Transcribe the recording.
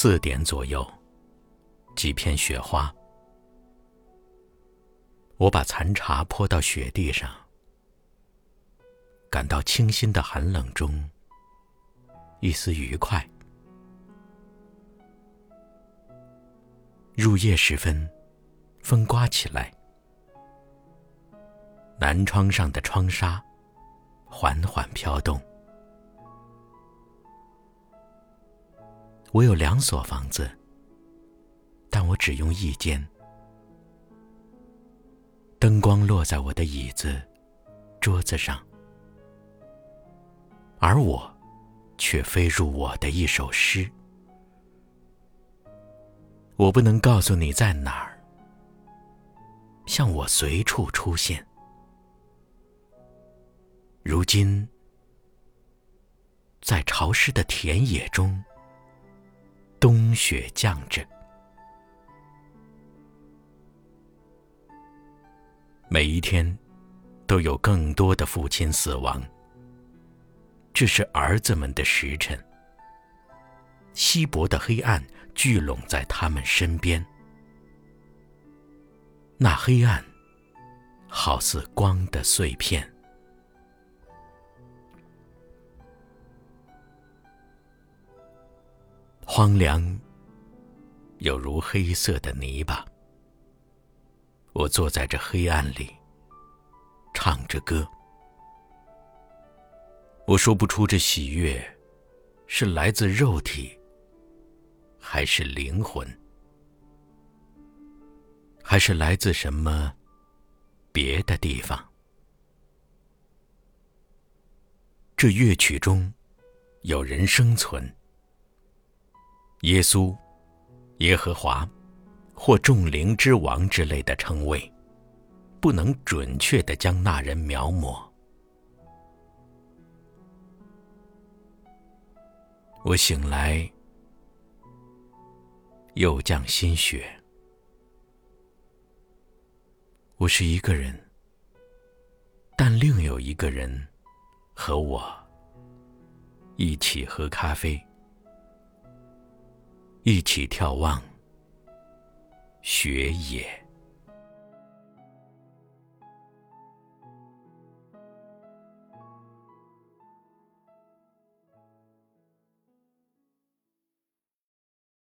四点左右，几片雪花。我把残茶泼到雪地上，感到清新的寒冷中一丝愉快。入夜时分，风刮起来，南窗上的窗纱缓缓飘动。我有两所房子，但我只用一间。灯光落在我的椅子、桌子上，而我却飞入我的一首诗。我不能告诉你在哪儿，像我随处出现。如今，在潮湿的田野中，冬雪降着。每一天，都有更多的父亲死亡。这是儿子们的时辰。稀薄的黑暗聚拢在他们身边，那黑暗好似光的碎片。荒凉，有如黑色的泥巴。我坐在这黑暗里，唱着歌。我说不出这喜悦是来自肉体。还是灵魂，还是来自什么别的地方？这乐曲中有人生存，耶稣、耶和华或众灵之王之类的称谓，不能准确的将那人描摹。我醒来。又降新雪。我是一个人，但另有一个人和我一起喝咖啡，一起眺望雪野。